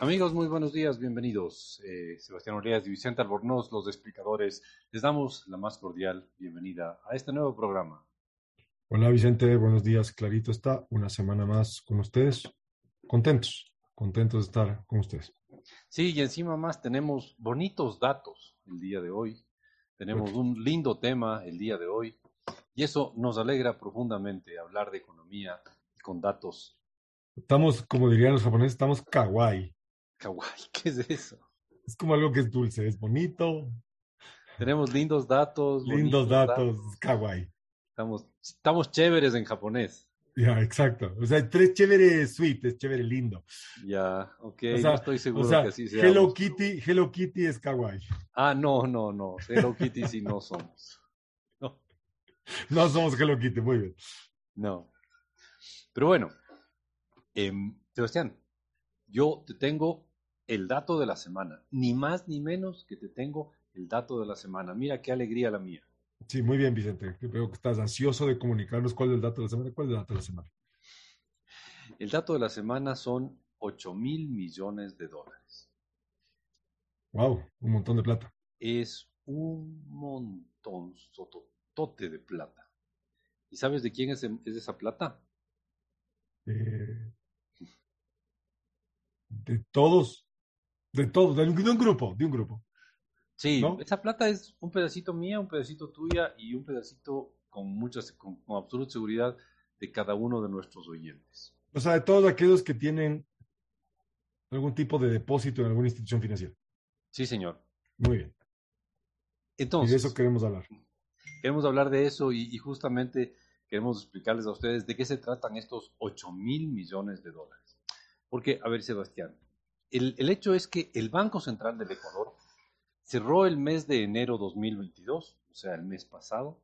Amigos, muy buenos días, bienvenidos. Eh, Sebastián Oreas y Vicente Albornoz, los explicadores, les damos la más cordial bienvenida a este nuevo programa. Hola Vicente, buenos días. Clarito está una semana más con ustedes. Contentos, contentos de estar con ustedes. Sí, y encima más tenemos bonitos datos el día de hoy. Tenemos un lindo tema el día de hoy. Y eso nos alegra profundamente hablar de economía con datos. Estamos, como dirían los japoneses, estamos kawaii. Kawaii, ¿qué es eso? Es como algo que es dulce, es bonito. Tenemos lindos datos. Lindos datos, kawaii. Estamos, estamos chéveres en japonés. Ya, exacto. O sea, tres chéveres sweet, es chévere lindo. Ya, ok, no estoy seguro que así sea. Hello Kitty, Hello Kitty es kawaii. Ah, no, no, no. Hello Kitty sí no somos. No. No somos Hello Kitty, muy bien. No. Pero bueno, eh, Sebastián, yo te tengo el dato de la semana. Ni más ni menos que te tengo el dato de la semana. Mira qué alegría la mía. Sí, muy bien, Vicente. Veo que estás ansioso de comunicarnos cuál es el dato de la semana. ¿Cuál es el dato de la semana? El dato de la semana son 8 mil millones de dólares. Wow, un montón de plata. Es un montón sototote de plata. ¿Y sabes de quién es, es esa plata? Eh, de todos, de todos, de un, de un grupo, de un grupo. Sí, esa plata es un pedacito mía, un pedacito tuya y un pedacito con muchas, con, con, absoluta seguridad de cada uno de nuestros oyentes. O sea, de todos aquellos que tienen algún tipo de depósito en alguna institución financiera. Sí, señor. Muy bien. Entonces. Y de eso queremos hablar. Queremos hablar de eso y, y justamente queremos explicarles a ustedes de qué se tratan estos 8 mil millones de dólares. Porque, a ver, Sebastián, el, el hecho es que el Banco Central del Ecuador cerró el mes de enero 2022, o sea, el mes pasado,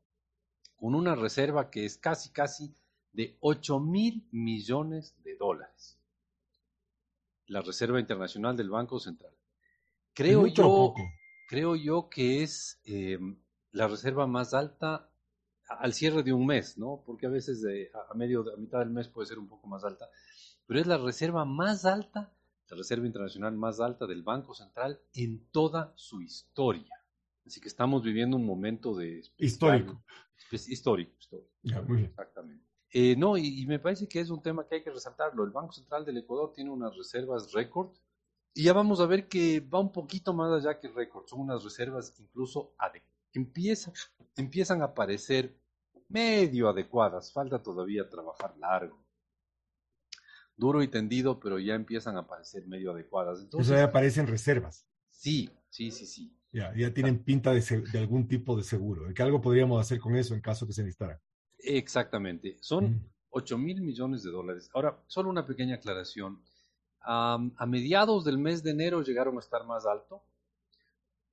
con una reserva que es casi, casi de 8 mil millones de dólares. La Reserva Internacional del Banco Central. Creo yo, creo yo que es eh, la reserva más alta al cierre de un mes, ¿no? Porque a veces de, a medio, a mitad del mes puede ser un poco más alta, pero es la reserva más alta la reserva internacional más alta del Banco Central en toda su historia. Así que estamos viviendo un momento de... Histórico. Histórico, histórico. Ya, muy bien. Exactamente. Eh, no, y, y, me parece que es un tema que hay que resaltarlo. El Banco Central del Ecuador tiene unas reservas récord y ya vamos a ver que va un poquito más allá que récord. Son unas reservas incluso empiezan, empiezan a parecer medio adecuadas. Falta todavía trabajar largo duro y tendido, pero ya empiezan a aparecer medio adecuadas. Entonces, Eso ya aparecen reservas. Sí, sí, sí, sí. Ya, ya tienen pinta de, de, algún tipo de seguro, de que algo podríamos hacer con eso en caso que se necesitara. Exactamente. Son mm. 8 mil millones de dólares. Ahora, solo una pequeña aclaración. Um, a mediados del mes de enero llegaron a estar más alto,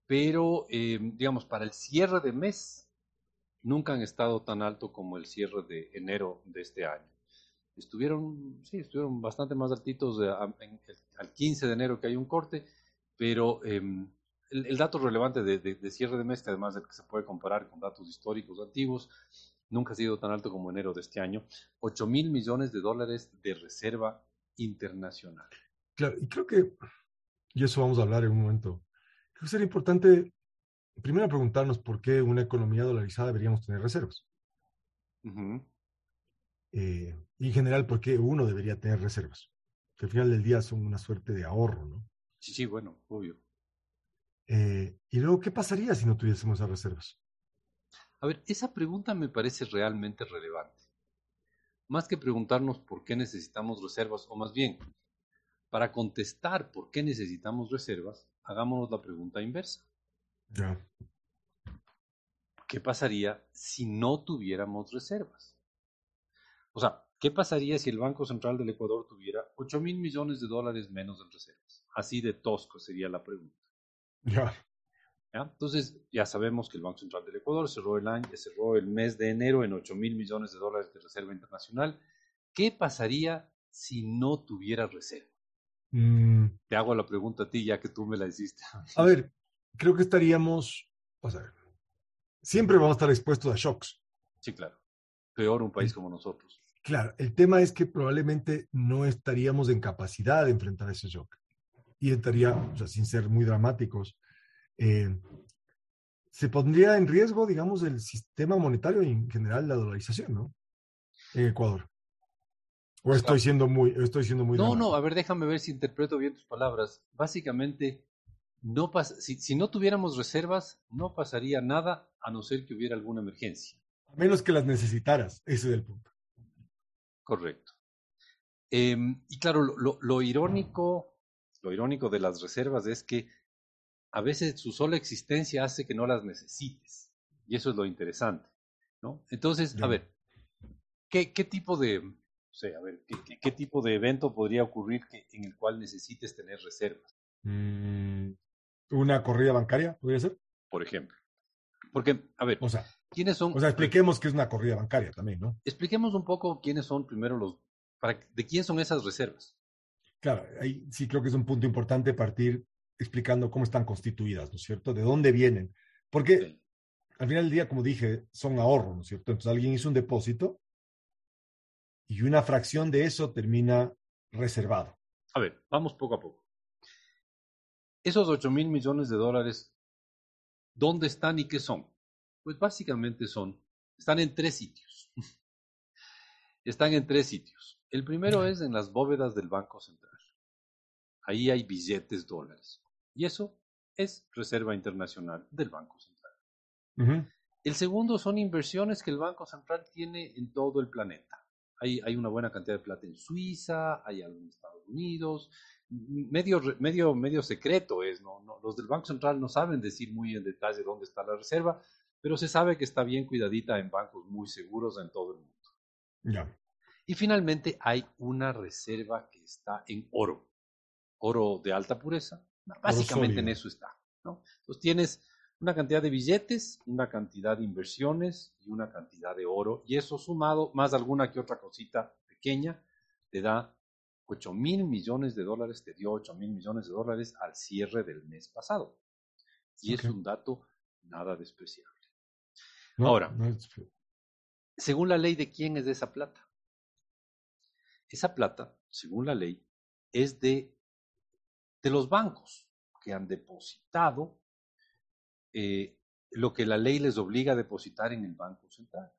pero, eh, digamos, para el cierre de mes, nunca han estado tan alto como el cierre de enero de este año estuvieron, sí, estuvieron bastante más altitos de, a, en, al 15 de enero que hay un corte, pero eh, el, el, dato relevante de, de, de, cierre de mes, que además de que se puede comparar con datos históricos antiguos, nunca ha sido tan alto como enero de este año, 8 mil millones de dólares de reserva internacional. Claro, y creo que, y eso vamos a hablar en un momento, creo que sería importante primero preguntarnos por qué una economía dolarizada deberíamos tener reservas. Uh -huh. Eh, y en general, ¿por qué uno debería tener reservas? Que al final del día son una suerte de ahorro, ¿no? Sí, sí, bueno, obvio. Eh, y luego, ¿qué pasaría si no tuviésemos esas reservas? A ver, esa pregunta me parece realmente relevante. Más que preguntarnos por qué necesitamos reservas, o más bien, para contestar por qué necesitamos reservas, hagámonos la pregunta inversa. Ya. ¿Qué pasaría si no tuviéramos reservas? O sea, ¿qué pasaría si el Banco Central del Ecuador tuviera 8 mil millones de dólares menos en reservas? Así de tosco sería la pregunta. Ya. ¿Ya? Entonces, ya sabemos que el Banco Central del Ecuador cerró el, año, cerró el mes de enero en 8 mil millones de dólares de reserva internacional. ¿Qué pasaría si no tuviera reserva? Mm. Te hago la pregunta a ti ya que tú me la hiciste. A ver, creo que estaríamos, o sea, siempre vamos a estar expuestos a shocks. Sí, claro. Peor un país como nosotros. Claro, el tema es que probablemente no estaríamos en capacidad de enfrentar ese shock. y entraría, o sea, sin ser muy dramáticos, eh, se pondría en riesgo, digamos, el sistema monetario y en general la dolarización, ¿no? En Ecuador. ¿O estoy siendo muy, estoy siendo muy No, no, a ver, déjame ver si interpreto bien tus palabras. Básicamente, no si, si no tuviéramos reservas, no pasaría nada a no ser que hubiera alguna emergencia. A menos que las necesitaras, ese es el punto. Correcto. Em, y claro, lo, lo, irónico, lo irónico de las reservas es que a veces su sola existencia hace que no las necesites. Y eso es lo interesante, ¿no? Entonces, a ver, ¿qué, ¿qué, tipo de, o sea, a ver, ¿qué, qué, tipo de evento podría ocurrir que, en el cual necesites tener reservas? Mm, ¿Una corrida bancaria podría ser? Por ejemplo. Porque, a ver, o sea, ¿quiénes son? O sea, expliquemos qué es una corrida bancaria también, ¿no? Expliquemos un poco quiénes son primero los, para, de quién son esas reservas. Claro, ahí sí creo que es un punto importante partir explicando cómo están constituidas, ¿no es cierto? ¿De dónde vienen? Porque al final del día, como dije, son ahorros, ¿no es cierto? Entonces alguien hizo un depósito y una fracción de eso termina reservado. A ver, vamos poco a poco. Esos 8 mil millones de dólares, ¿dónde están y qué son? Pues básicamente son, están en tres sitios. están en tres sitios. El primero es en las bóvedas del Banco Central. Ahí hay billetes dólares. Y eso es Reserva Internacional del Banco Central. El segundo son inversiones que el Banco Central tiene en todo el planeta. Hay, hay una buena cantidad de plata en Suiza, hay algo en Estados Unidos, medio, medio, medio secreto es, ¿no? Los del Banco Central no saben decir muy en detalle dónde está la reserva, pero se sabe que está bien cuidadita en bancos muy seguros en todo el mundo. Ya. Y finalmente hay una reserva que está en oro, oro de alta pureza, Básicamente en eso está. ¿no? Entonces tienes una cantidad de billetes, una cantidad de inversiones y una cantidad de oro. Y eso sumado, más alguna que otra cosita pequeña, te da 8 mil millones de dólares, te dio 8 mil millones de dólares al cierre del mes pasado. Y es un dato nada despreciable. Ahora, según la ley, ¿de quién es esa plata? Esa plata, según la ley, es de de los bancos que han depositado eh, lo que la ley les obliga a depositar en el Banco Central.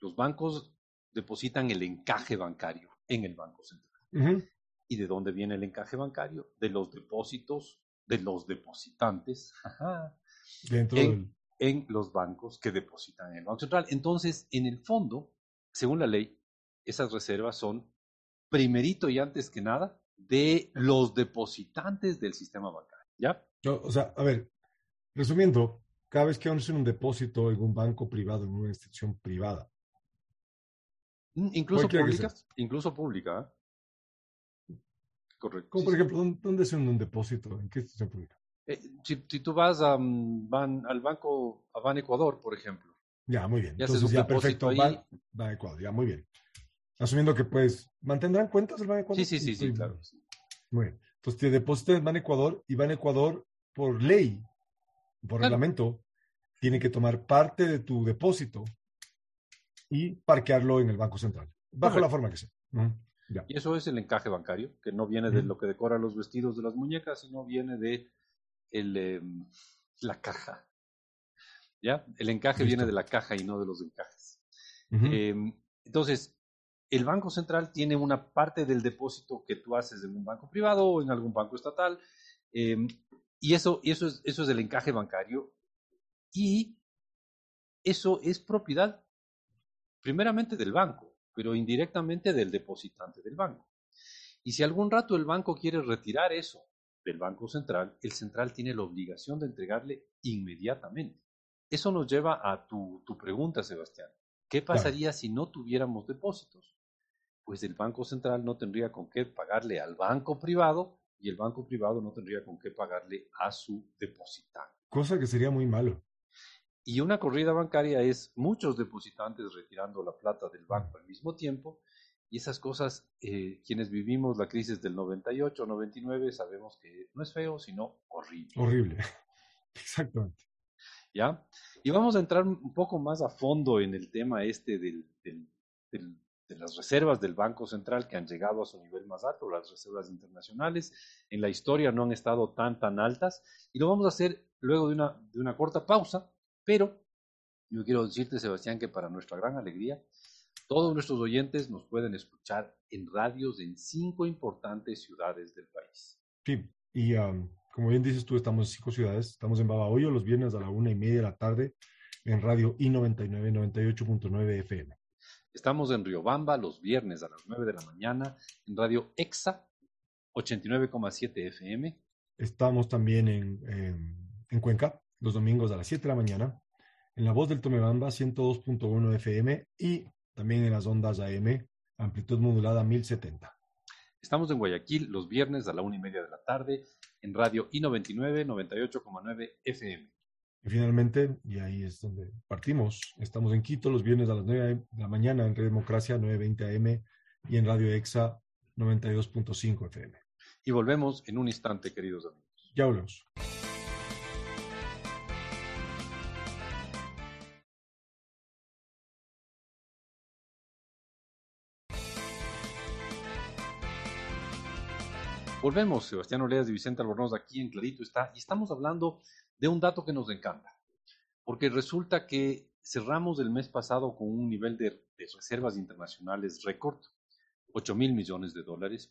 Los bancos depositan el encaje bancario en el Banco Central. ¿Y de dónde viene el encaje bancario? De los depósitos de los depositantes en, en los bancos que depositan en el Banco Central. Entonces, en el fondo, según la ley, esas reservas son, primerito y antes que nada, de los depositantes del sistema bancario. ¿Ya? o sea, a ver, resumiendo, cada vez que uno hace un depósito en un banco privado, en una institución privada. Mm, incluso pública. Incluso pública. ¿eh? Correcto. Como por ejemplo, ¿dónde, es un, depósito? ¿En qué institución pública? Eh, si, tú vas a, mm, van, al banco, a Ban Ecuador, por ejemplo. Ya, muy bien. Entonces, ya perfecto. Ahí. Ban Ecuador, ya, muy bien. Asumiendo que pues mantendrán cuentas el Ban Ecuador. Sí, sí, sí, sí, claro. Muy bien. Entonces te depositas en Ban Ecuador y Ban Ecuador, por ley, por reglamento, tiene que tomar parte de tu depósito y parquearlo en el Banco Central, bajo la forma que sea. Y eso es el encaje bancario, que no viene de lo que decora los vestidos de las muñecas, sino viene de el, em, la caja. ¿Ya? El encaje viene de la caja y no de los encajes. Em, entonces, el Banco Central tiene una parte del depósito que tú haces en un banco privado o en algún banco estatal, em, y eso, eso, es, eso es el encaje bancario, y eso es propiedad primeramente del banco, pero indirectamente del depositante del banco. Y si algún rato el banco quiere retirar eso del Banco Central, el central tiene la obligación de entregarle inmediatamente. Eso nos lleva a tu, tu pregunta, Sebastián. ¿Qué pasaría si no tuviéramos depósitos? pues el Banco Central no tendría con qué pagarle al banco privado y el banco privado no tendría con qué pagarle a su depositante. Cosa que sería muy malo. Y una corrida bancaria es muchos depositantes retirando la plata del banco al mismo tiempo y esas cosas, eh, quienes vivimos la crisis del 98, 99, sabemos que no es feo, sino horrible. Horrible, exactamente. ¿Ya? Y vamos a entrar un poco más a fondo en el tema este del, del de las reservas del Banco Central que han llegado a su nivel más alto, las reservas internacionales en la historia no han estado tan tan altas y lo vamos a hacer luego de una, de una corta pausa, pero yo quiero decirte Sebastián que para nuestra gran alegría todos nuestros oyentes nos pueden escuchar en radios en cinco importantes ciudades del país. Sí, y como bien dices tú, estamos en cinco ciudades. Estamos en Babahoyo los viernes a la una y media de la tarde en radio I99 98.9 FM. Estamos en Riobamba los viernes a las 9 de la mañana en radio EXA 89,7 FM. Estamos también en, en, Cuenca los domingos a las 7 de la mañana en La Voz del Tomebamba 102.1 FM y también en las ondas AM, amplitud modulada 1070. Estamos en Guayaquil los viernes a la una y media de la tarde en radio I99 98,9 FM. Y finalmente, y ahí es donde partimos, estamos en Quito los viernes a las 9 de la mañana en Red Democracia 920 AM y en Radio EXA 92.5 FM. Y volvemos en un instante, queridos amigos. Ya volvemos. Volvemos, Sebastián Oleas y Vicente Albornoz, aquí en Clarito está, y estamos hablando de un dato que nos encanta, porque resulta que cerramos el mes pasado con un nivel de, reservas internacionales récord, 8 mil millones de dólares,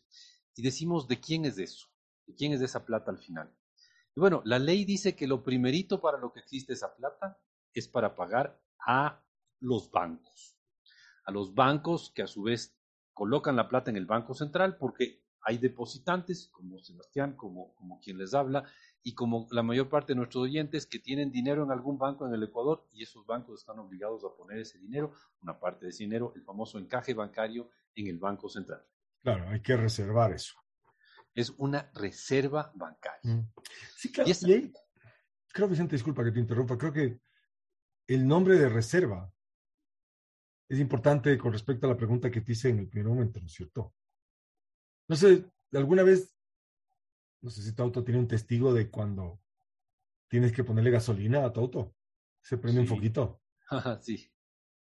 y decimos, ¿de quién es eso? ¿De quién es esa plata al final? Y bueno, la ley dice que lo primerito para lo que existe esa plata es para pagar a los bancos, a los bancos que a su vez colocan la plata en el Banco Central porque hay depositantes, como Sebastián, como, como quien les habla, y como la mayor parte de nuestros oyentes que tienen dinero en algún banco en el Ecuador y esos bancos están obligados a poner ese dinero, una parte de ese dinero, el famoso encaje bancario en el Banco Central. Claro, hay que reservar eso. Es una reserva bancaria. Mm. Sí, claro. Y, creo, Vicente, disculpa que te interrumpa, creo que el nombre de reserva es importante con respecto a la pregunta que te hice en el primer momento, ¿no es cierto? No sé, alguna vez, no sé si tu auto tiene un testigo de cuando tienes que ponerle gasolina a tu auto. Se prende un foquito. sí.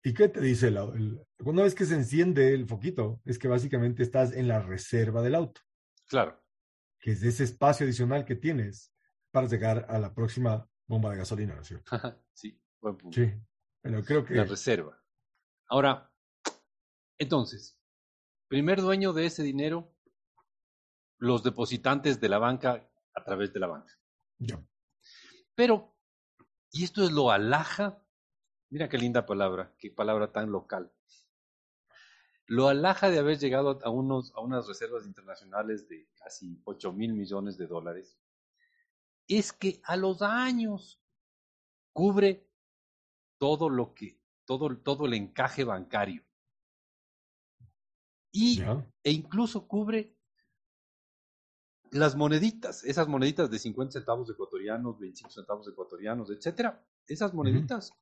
¿Y qué te dice el, el, Una vez que se enciende el foquito, es que básicamente estás en la reserva del auto. Claro. Que es ese espacio adicional que tienes para llegar a la próxima bomba de gasolina, ¿no es cierto? sí, buen punto. Sí, bueno, creo que... La reserva. Ahora, entonces, primer dueño de ese dinero los depositantes de la banca a través de la banca. Pero, y esto es lo alhaja, mira qué linda palabra, qué palabra tan local. Lo alhaja de haber llegado a, unos, a unas reservas internacionales de casi 8 mil millones de dólares es que a los años cubre todo lo que, todo, todo el encaje bancario. Y, e incluso cubre las moneditas, esas moneditas de 50 centavos ecuatorianos, 25 centavos ecuatorianos, etcétera, esas moneditas,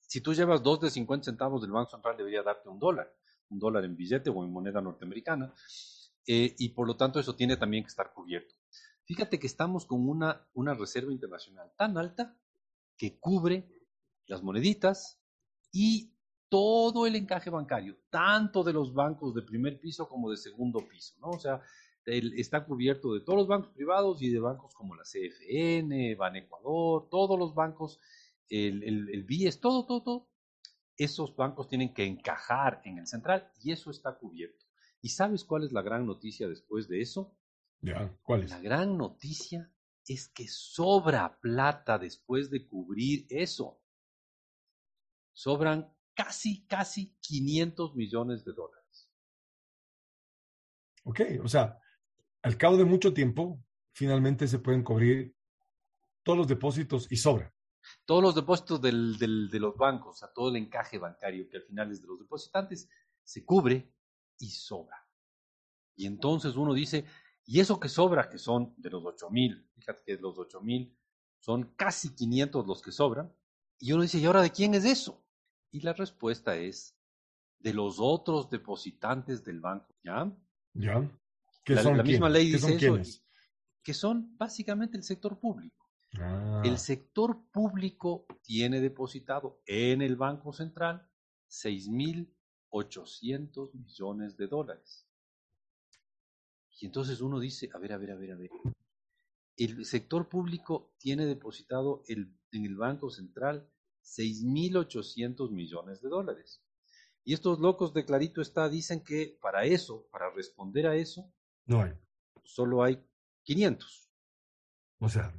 si tú llevas dos de 50 centavos del Banco Central, debería darte un dólar, un dólar en billete o en moneda norteamericana, eh, y por lo tanto eso tiene también que estar cubierto. Fíjate que estamos con una, una reserva internacional tan alta que cubre las moneditas y todo el encaje bancario, tanto de los bancos de primer piso como de segundo piso, ¿no? O sea, está cubierto de todos los bancos privados y de bancos como la CFN, Ban Ecuador, todos los bancos, el, el, el BIES, todo, todo, todo. Esos bancos tienen que encajar en el central y eso está cubierto. ¿Y sabes cuál es la gran noticia después de eso? Ya, ¿cuál es? La gran noticia es que sobra plata después de cubrir eso. Sobran casi, casi 500 millones de dólares. Ok, o sea, al cabo de mucho tiempo, finalmente se pueden cubrir todos los depósitos y sobra. Todos los depósitos del, de los bancos, a todo el encaje bancario que al final es de los depositantes, se cubre y sobra. Y entonces uno dice, y eso que sobra, que son de los 8 mil, fíjate que de los 8 mil son casi 500 los que sobran, y uno dice, ¿y ahora de quién es eso? Y la respuesta es de los otros depositantes del banco, ¿ya? Ya la, misma ley dice eso, que son básicamente el sector público. Ah. El sector público tiene depositado en el Banco Central 6 mil 800 millones de dólares. Y entonces uno dice, a ver, a ver, a ver, a ver. El sector público tiene depositado en el Banco Central 6.800 millones de dólares. Y estos locos de Clarito está dicen que para eso, para responder a eso, no hay. Solo hay 500. O sea,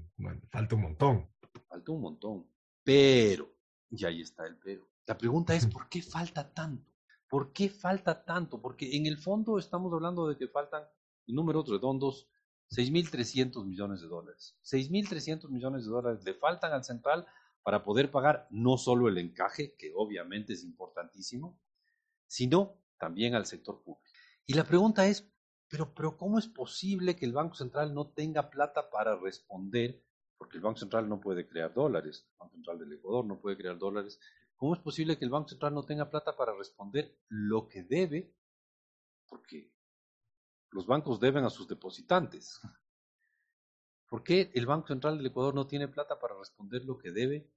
falta un montón. Falta un montón. Pero, y ahí está el pero. La pregunta es, ¿por qué falta tanto? ¿Por qué falta tanto? Porque en el fondo estamos hablando de que faltan, en números redondos, 6.300 millones de dólares. 6.300 millones de dólares le faltan al central para poder pagar no solo el encaje, que obviamente es importantísimo, sino también al sector público. Y la pregunta es, pero, pero ¿cómo es posible que el Banco Central no tenga plata para responder? Porque el Banco Central no puede crear dólares, el Banco Central del Ecuador no puede crear dólares. ¿Cómo es posible que el Banco Central no tenga plata para responder lo que debe? Porque los bancos deben a sus depositantes. ¿Por qué el Banco Central del Ecuador no tiene plata para responder lo que debe?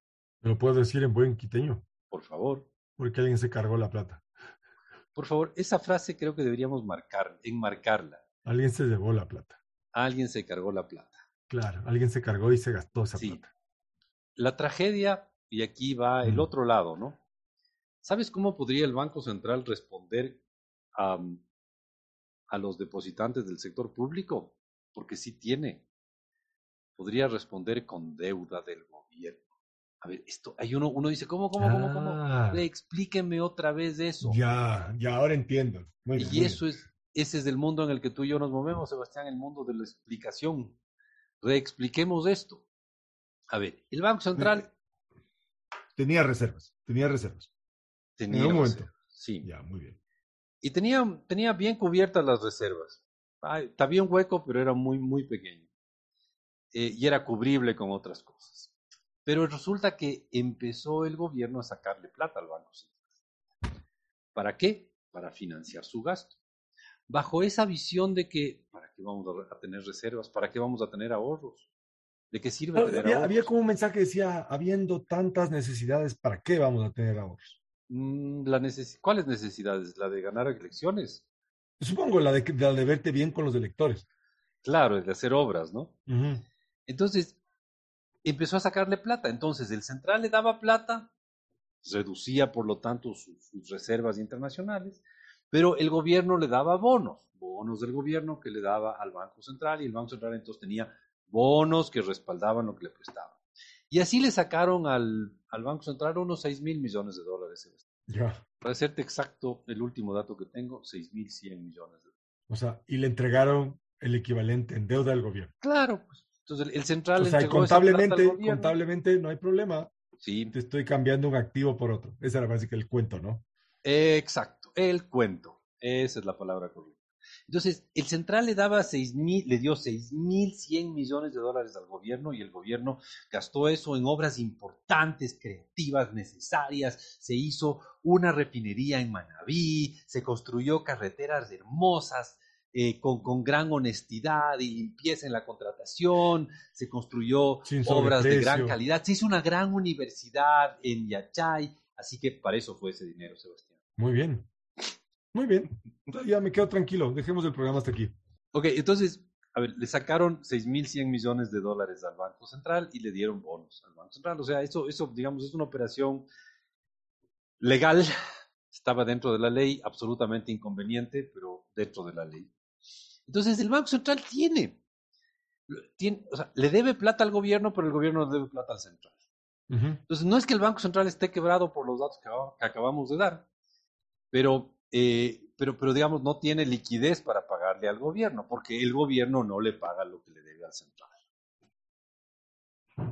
¿Me lo puedo decir en buen quiteño? Por favor. Porque alguien se cargó la plata. Por favor, esa frase creo que deberíamos marcar, enmarcarla. Alguien se llevó la plata. Alguien se cargó la plata. Claro, alguien se cargó y se gastó esa plata. La tragedia, y aquí va el otro lado, ¿no? ¿Sabes cómo podría el Banco Central responder a, a los depositantes del sector público? Porque sí tiene. Podría responder con deuda del gobierno. A ver, esto, hay uno, uno dice, ¿cómo, cómo, cómo, cómo? Ah. Explíqueme otra vez eso. Ya, ya, ahora entiendo. y eso es, ese es el mundo en el que tú y yo nos movemos, Sebastián, el mundo de la explicación. Reexpliquemos esto. A ver, el Banco Central. Tenía reservas, tenía reservas. Tenía en un momento. Sí. Ya, muy bien. Y tenía, tenía bien cubiertas las reservas. Ay, había un hueco, pero era muy, muy pequeño. Eh, y era cubrible con otras cosas. Pero resulta que empezó el gobierno a sacarle plata al Banco Central. ¿Para qué? Para financiar su gasto. Bajo esa visión de que, ¿para qué vamos a tener reservas? ¿Para qué vamos a tener ahorros? ¿De qué sirve tener había, ahorros? Había como un mensaje que decía, habiendo tantas necesidades, ¿para qué vamos a tener ahorros? Mm, la ¿Cuáles necesidades? ¿La de ganar elecciones? Supongo la de, la de verte bien con los electores. Claro, de hacer obras, ¿no? Entonces, empezó a sacarle plata. Entonces el central le daba plata, reducía por lo tanto sus, reservas internacionales, pero el gobierno le daba bonos, bonos del gobierno que le daba al Banco Central y el Banco Central entonces tenía bonos que respaldaban lo que le prestaba. Y así le sacaron al, al Banco Central unos 6 mil millones de dólares. Ya. Para serte exacto, el último dato que tengo, 6 mil 100 millones de dólares. O sea, y le entregaron el equivalente en deuda al gobierno. Claro, pues entonces el, central... O sea, contablemente, contablemente no hay problema. Sí. Te estoy cambiando un activo por otro. Ese era básicamente el cuento, ¿no? exacto, el cuento. Esa es la palabra correcta. Entonces, el central le daba seis mil, le dio seis mil cien millones de dólares al gobierno y el gobierno gastó eso en obras importantes, creativas, necesarias. Se hizo una refinería en Manabí, se construyó carreteras hermosas, eh, con, con, gran honestidad y limpieza en la contratación, se construyó obras de gran calidad, se hizo una gran universidad en Yachay, así que para eso fue ese dinero, Sebastián. Muy bien, muy bien, ya me quedo tranquilo, dejemos el programa hasta aquí. Ok, entonces, a ver, le sacaron 6.100 millones de dólares al Banco Central y le dieron bonos al Banco Central, o sea, eso, eso digamos, es una operación legal, estaba dentro de la ley, absolutamente inconveniente, pero dentro de la ley. Entonces el Banco Central tiene, tiene o sea, le debe plata al gobierno, pero el gobierno le debe plata al central. Entonces no es que el Banco Central esté quebrado por los datos que, acabamos de dar, pero, eh, pero, pero digamos no tiene liquidez para pagarle al gobierno, porque el gobierno no le paga lo que le debe al central.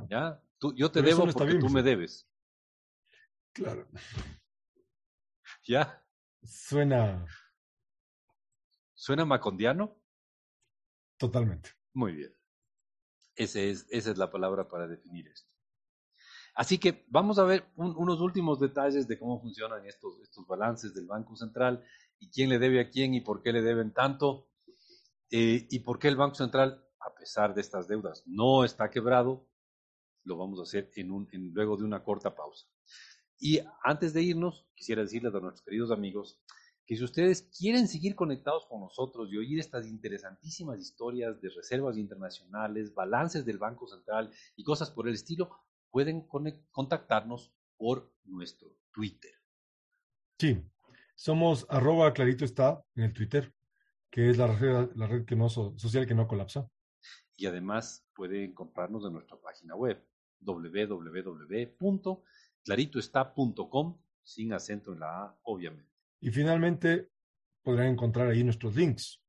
¿Ya? Tú, yo te debo porque tú me debes. Claro. ¿Ya? Suena. ¿Suena macondiano? Totalmente. Muy bien. Ese es, esa es la palabra para definir esto. Así que vamos a ver unos últimos detalles de cómo funcionan estos, estos balances del Banco Central y quién le debe a quién y por qué le deben tanto eh, y por qué el Banco Central, a pesar de estas deudas, no está quebrado. Lo vamos a hacer en un, luego de una corta pausa. Y antes de irnos, quisiera decirles a nuestros queridos amigos que si ustedes quieren seguir conectados con nosotros y oír estas interesantísimas historias de reservas internacionales, balances del Banco Central y cosas por el estilo, pueden contactarnos por nuestro Twitter. Sí, somos arroba clarito está en el Twitter, que es la red, la red que no, social que no colapsa. Y además pueden encontrarnos en nuestra página web www.claritoestá.com sin acento en la A, obviamente. Y finalmente podrán encontrar ahí nuestros links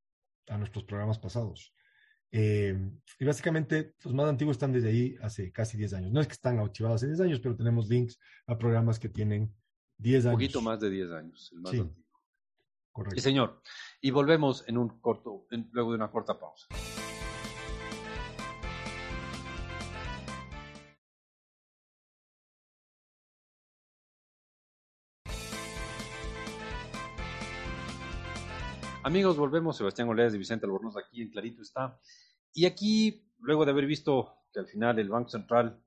a nuestros programas pasados. Eh, y básicamente los más antiguos están desde ahí hace casi 10 años. No es que están archivados hace 10 años, pero tenemos links a programas que tienen 10 años. Un poquito más de 10 años, el más antiguo. Correcto. Sí, señor. Y volvemos en un corto, luego de una corta pausa. Amigos, volvemos. Sebastián Oleas y Vicente Albornoz aquí en Clarito está. Y aquí, luego de haber visto que al final el Banco Central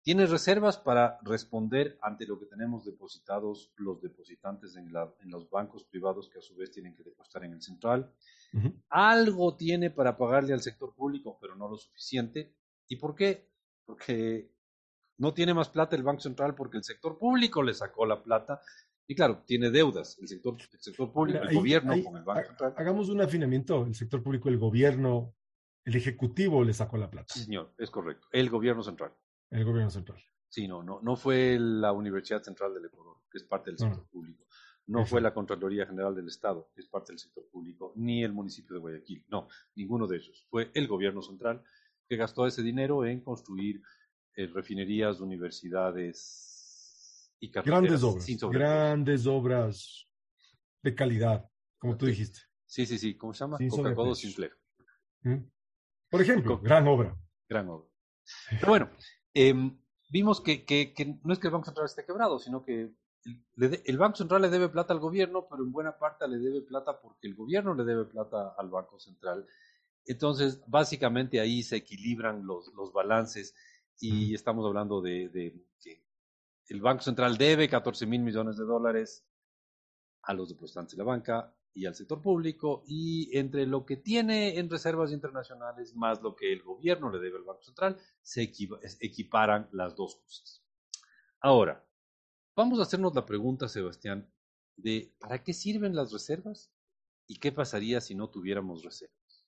tiene reservas para responder ante lo que tenemos depositados los depositantes en, los bancos privados que a su vez tienen que depositar en el central. Algo tiene para pagarle al sector público, pero no lo suficiente. ¿Y por qué? Porque no tiene más plata el Banco Central porque el sector público le sacó la plata y claro, tiene deudas el sector, el sector público, el gobierno con el Banco Central. Hagamos un afinamiento, el sector público, el gobierno, el ejecutivo le sacó la plata. Sí, señor, es correcto. El gobierno central. El gobierno central. Sí, no, no, no fue la Universidad Central del Ecuador, que es parte del sector público. No fue la Contraloría General del Estado, que es parte del sector público, ni el municipio de Guayaquil. No, ninguno de ellos. Fue el gobierno central que gastó ese dinero en construir eh, refinerías, universidades, Grandes obras. Grandes obras de calidad, como tú dijiste. Sí, sí, sí. ¿Cómo se llama? Coca-Cola sin ¿Mm? Por ejemplo, gran obra. Gran obra. Pero bueno, em, vimos que, que, no es que el Banco Central esté quebrado, sino que el, el, Banco Central le debe plata al gobierno, pero en buena parte le debe plata porque el gobierno le debe plata al Banco Central. Entonces, básicamente ahí se equilibran los, los balances y estamos hablando de, de, el Banco Central debe 14 mil millones de dólares a los depositantes de la banca y al sector público, y entre lo que tiene en reservas internacionales más lo que el gobierno le debe al Banco Central, se equiparan las dos cosas. Ahora, vamos a hacernos la pregunta, Sebastián, de ¿para qué sirven las reservas? ¿Y qué pasaría si no tuviéramos reservas?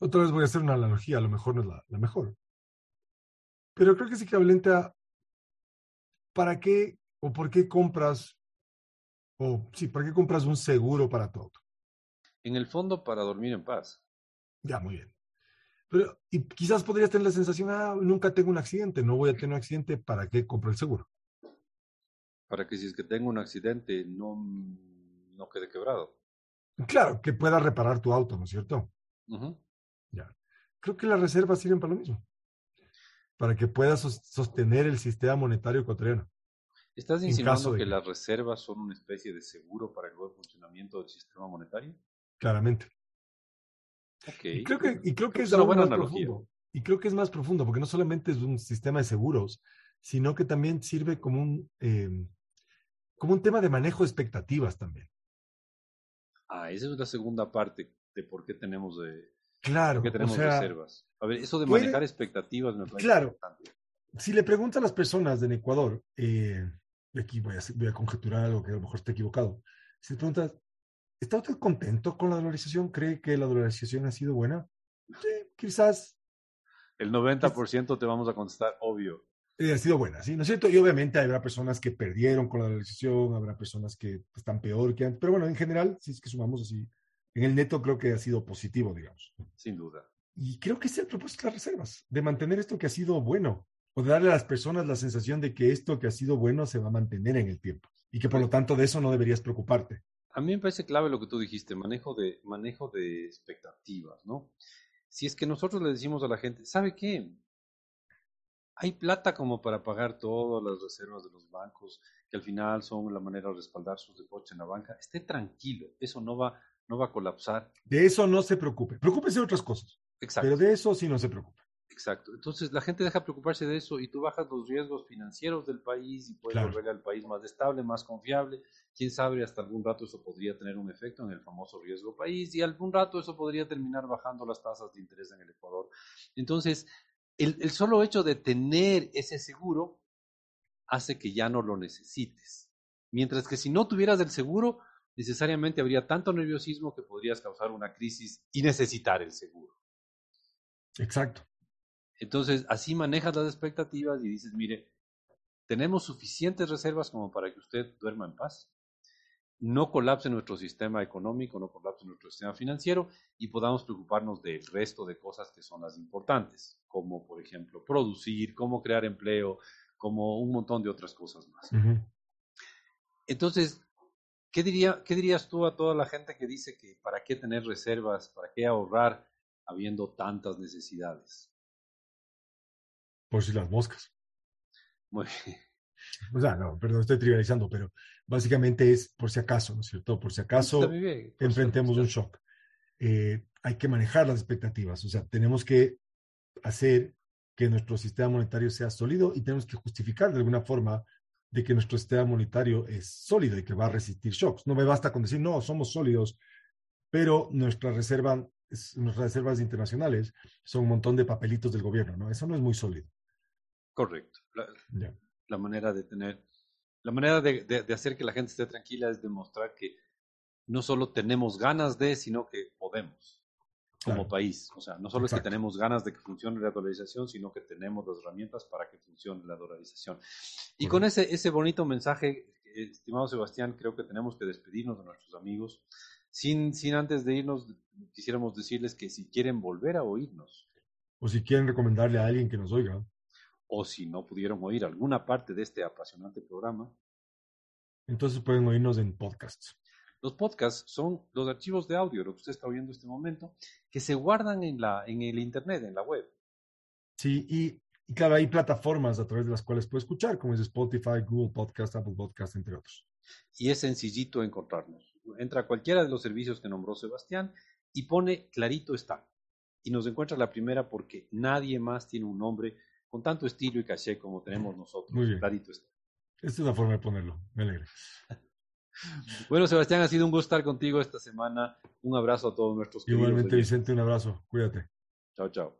Otra vez voy a hacer una analogía, a lo mejor no es la mejor. Pero creo que es equivalente a ¿para qué o por qué compras, o sí, ¿para qué compras un seguro para tu auto? En el fondo, para dormir en paz. Ya, muy bien. Pero, y quizás podrías tener la sensación, ah, nunca tengo un accidente, no voy a tener un accidente, ¿para qué compro el seguro? Para que si es que tengo un accidente, no, no quede quebrado. Claro, que puedas reparar tu auto, ¿no es cierto? Ya. Creo que las reservas sirven para lo mismo para que pueda sostener el sistema monetario ecuatoriano. ¿Estás insinuando que las reservas son una especie de seguro para el buen funcionamiento del sistema monetario? Claramente. Y creo que, y creo que es, más profundo. Y creo que es más profundo, porque no solamente es un sistema de seguros, sino que también sirve como un, em, como un tema de manejo de expectativas también. Ah, esa es la segunda parte de por qué tenemos de, Claro. Que tenemos reservas. A ver, eso de manejar expectativas me parece claro, importante. Si le preguntan a las personas en Ecuador, eh, aquí voy a, voy a conjeturar algo que a lo mejor esté equivocado. Si le preguntas, ¿está usted contento con la dolarización? ¿Cree que la dolarización ha sido buena? Sí, quizás. El 90% te vamos a contestar, obvio. Eh, ha sido buena, ¿sí? ¿No es cierto? Y obviamente habrá personas que perdieron con la dolarización, habrá personas que están peor que antes, pero bueno, en general, si es que sumamos así, en el neto creo que ha sido positivo, digamos. Sin duda. Y creo que es el propósito de las reservas, de mantener esto que ha sido bueno, o de darle a las personas la sensación de que esto que ha sido bueno se va a mantener en el tiempo y que por lo tanto de eso no deberías preocuparte. A mí me parece clave lo que tú dijiste, manejo de, manejo de expectativas, ¿no? Si es que nosotros le decimos a la gente, ¿sabe qué? Hay plata como para pagar todas las reservas de los bancos, que al final son la manera de respaldar sus depósitos en la banca. Esté tranquilo, eso no va no va a colapsar. De eso no se preocupe. Preocúpese de otras cosas. Exacto. Pero de eso sí no se preocupe. Exacto. Entonces la gente deja preocuparse de eso y tú bajas los riesgos financieros del país y puedes volver al país más estable, más confiable. Quién sabe, hasta algún rato eso podría tener un efecto en el famoso riesgo país y algún rato eso podría terminar bajando las tasas de interés en el Ecuador. Entonces, el, el solo hecho de tener ese seguro hace que ya no lo necesites. Mientras que si no tuvieras el seguro, necesariamente habría tanto nerviosismo que podrías causar una crisis y necesitar el seguro. Exacto. Entonces, así manejas las expectativas y dices, mire, tenemos suficientes reservas como para que usted duerma en paz, no colapse nuestro sistema económico, no colapse nuestro sistema financiero y podamos preocuparnos del resto de cosas que son las importantes, como por ejemplo producir, cómo crear empleo, como un montón de otras cosas más. Entonces, ¿qué, diría, ¿qué dirías tú a toda la gente que dice que para qué tener reservas, para qué ahorrar habiendo tantas necesidades? Por si las moscas. Muy bien. O sea, no, perdón, estoy trivializando, pero básicamente es por si acaso, ¿no es cierto? Por si acaso enfrentemos un shock. Eh, hay que manejar las expectativas, o sea, tenemos que hacer que nuestro sistema monetario sea sólido y tenemos que justificar de alguna forma de que nuestro sistema monetario es sólido y que va a resistir shocks. No me basta con decir, no, somos sólidos, pero nuestra reserva, nuestras reservas internacionales son un montón de papelitos del gobierno, ¿no? Eso no es muy sólido. Correcto. La, manera de tener, la manera de, de, hacer que la gente esté tranquila es demostrar que no solo tenemos ganas de, sino que podemos como país. O sea, no solo es que tenemos ganas de que funcione la dolarización, sino que tenemos las herramientas para que funcione la dolarización. Y con ese, ese bonito mensaje, estimado Sebastián, creo que tenemos que despedirnos de nuestros amigos. Sin, sin antes de irnos, quisiéramos decirles que si quieren volver a oírnos. O si quieren recomendarle a alguien que nos oiga o si no pudieron oír alguna parte de este apasionante programa. Entonces pueden oírnos en podcasts. Los podcasts son los archivos de audio, lo que usted está oyendo en este momento, que se guardan en, la, en el Internet, en la web. Sí, y, claro, hay plataformas a través de las cuales puede escuchar, como es Spotify, Google Podcast, Apple Podcast, entre otros. Y es sencillito encontrarnos. Entra a cualquiera de los servicios que nombró Sebastián y pone clarito está. Y nos encuentra la primera porque nadie más tiene un nombre con tanto estilo y caché como tenemos nosotros. Muy bien. Clarito está. Esta es la forma de ponerlo. Me alegra. bueno, Sebastián, ha sido un gusto estar contigo esta semana. Un abrazo a todos nuestros Igualmente, Vicente, un abrazo. Cuídate. Chao, chao.